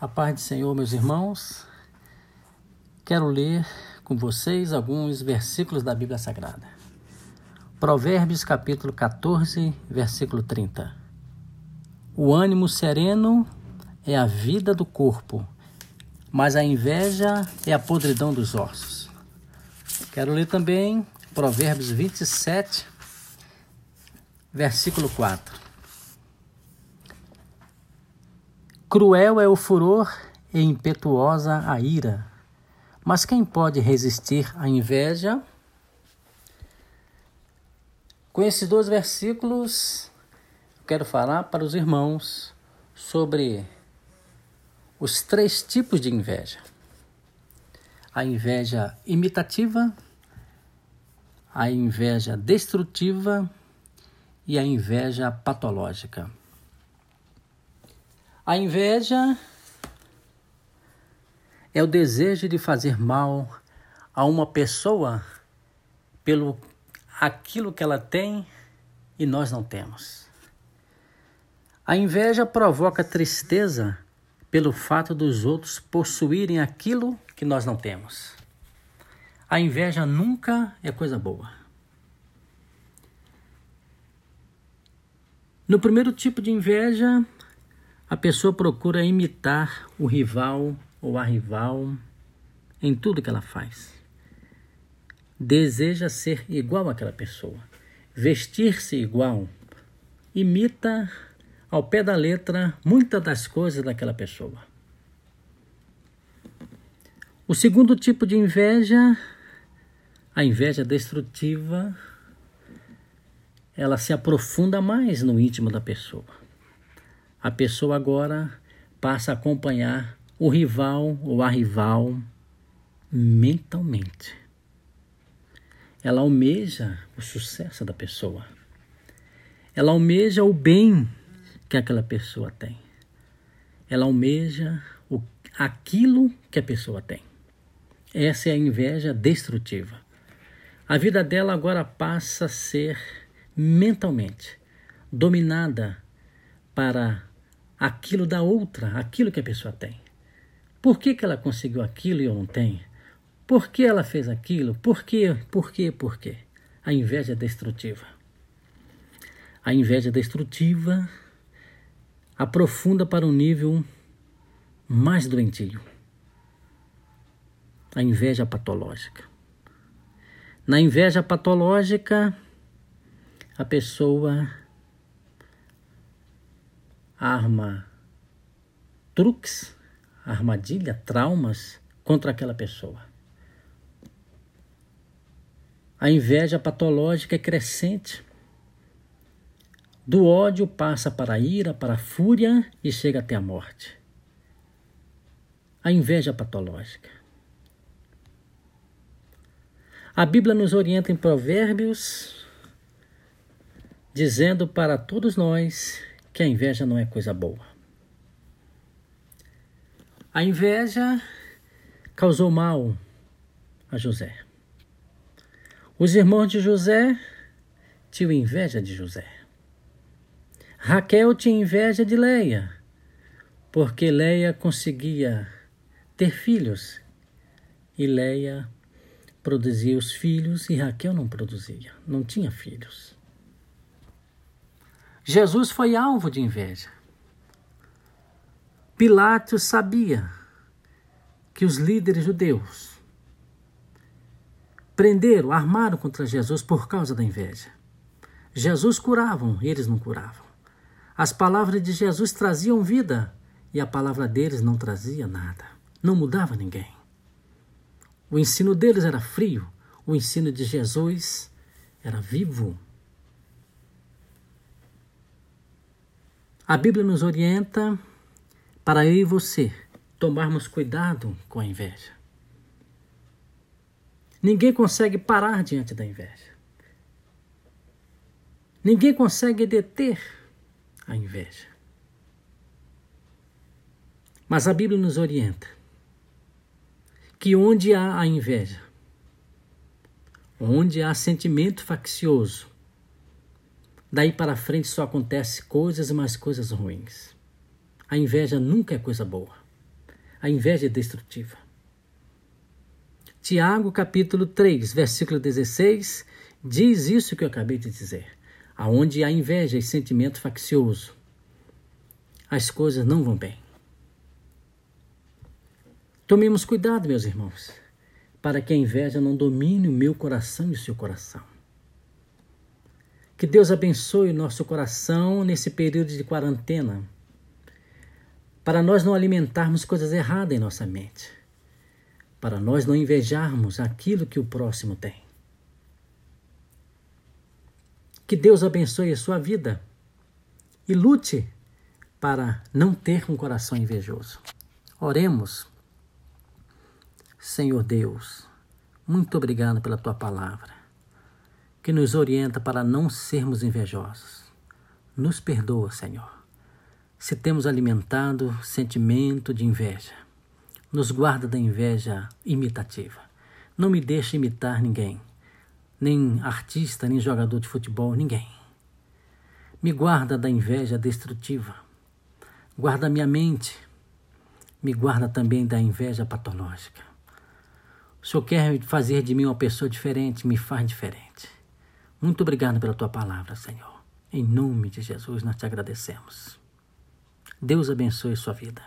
A paz do Senhor, meus irmãos. Quero ler com vocês alguns versículos da Bíblia Sagrada. Provérbios capítulo 14, versículo 30. O ânimo sereno é a vida do corpo, mas a inveja é a podridão dos ossos. Quero ler também Provérbios 27, versículo 4. Cruel é o furor e impetuosa a ira. Mas quem pode resistir à inveja? Com esses dois versículos, quero falar para os irmãos sobre os três tipos de inveja: a inveja imitativa, a inveja destrutiva e a inveja patológica. A inveja é o desejo de fazer mal a uma pessoa pelo aquilo que ela tem e nós não temos. A inveja provoca tristeza pelo fato dos outros possuírem aquilo que nós não temos. A inveja nunca é coisa boa. No primeiro tipo de inveja, a pessoa procura imitar o rival ou a rival em tudo que ela faz. Deseja ser igual àquela pessoa, vestir-se igual, imita ao pé da letra muitas das coisas daquela pessoa. O segundo tipo de inveja, a inveja destrutiva, ela se aprofunda mais no íntimo da pessoa a pessoa agora passa a acompanhar o rival ou a rival mentalmente. Ela almeja o sucesso da pessoa. Ela almeja o bem que aquela pessoa tem. Ela almeja o, aquilo que a pessoa tem. Essa é a inveja destrutiva. A vida dela agora passa a ser mentalmente dominada para aquilo da outra, aquilo que a pessoa tem. Por que, que ela conseguiu aquilo e eu não tenho? Por que ela fez aquilo? Por quê? Por quê? Por quê? A inveja é destrutiva. A inveja destrutiva aprofunda para um nível mais doentio. A inveja patológica. Na inveja patológica, a pessoa arma truques, armadilha, traumas contra aquela pessoa. A inveja patológica é crescente. Do ódio passa para a ira, para a fúria e chega até a morte. A inveja patológica. A Bíblia nos orienta em Provérbios, dizendo para todos nós que a inveja não é coisa boa. A inveja causou mal a José. Os irmãos de José tinham inveja de José. Raquel tinha inveja de Leia, porque Leia conseguia ter filhos e Leia produzia os filhos e Raquel não produzia, não tinha filhos. Jesus foi alvo de inveja. Pilatos sabia que os líderes judeus prenderam, armaram contra Jesus por causa da inveja. Jesus curavam, eles não curavam. As palavras de Jesus traziam vida e a palavra deles não trazia nada, não mudava ninguém. O ensino deles era frio, o ensino de Jesus era vivo. A Bíblia nos orienta para eu e você tomarmos cuidado com a inveja. Ninguém consegue parar diante da inveja. Ninguém consegue deter a inveja. Mas a Bíblia nos orienta que onde há a inveja, onde há sentimento faccioso, Daí para frente só acontece coisas e mais coisas ruins. A inveja nunca é coisa boa. A inveja é destrutiva. Tiago, capítulo 3, versículo 16, diz isso que eu acabei de dizer. Aonde há inveja e sentimento faccioso, as coisas não vão bem. Tomemos cuidado, meus irmãos, para que a inveja não domine o meu coração e o seu coração. Que Deus abençoe o nosso coração nesse período de quarentena, para nós não alimentarmos coisas erradas em nossa mente, para nós não invejarmos aquilo que o próximo tem. Que Deus abençoe a sua vida e lute para não ter um coração invejoso. Oremos. Senhor Deus, muito obrigado pela tua palavra, que nos orienta para não sermos invejosos. Nos perdoa, Senhor, se temos alimentado sentimento de inveja. Nos guarda da inveja imitativa. Não me deixe imitar ninguém, nem artista, nem jogador de futebol, ninguém. Me guarda da inveja destrutiva. Guarda minha mente. Me guarda também da inveja patológica. O Senhor quer fazer de mim uma pessoa diferente, me faz diferente. Muito obrigado pela tua palavra, Senhor. Em nome de Jesus, nós te agradecemos. Deus abençoe sua vida.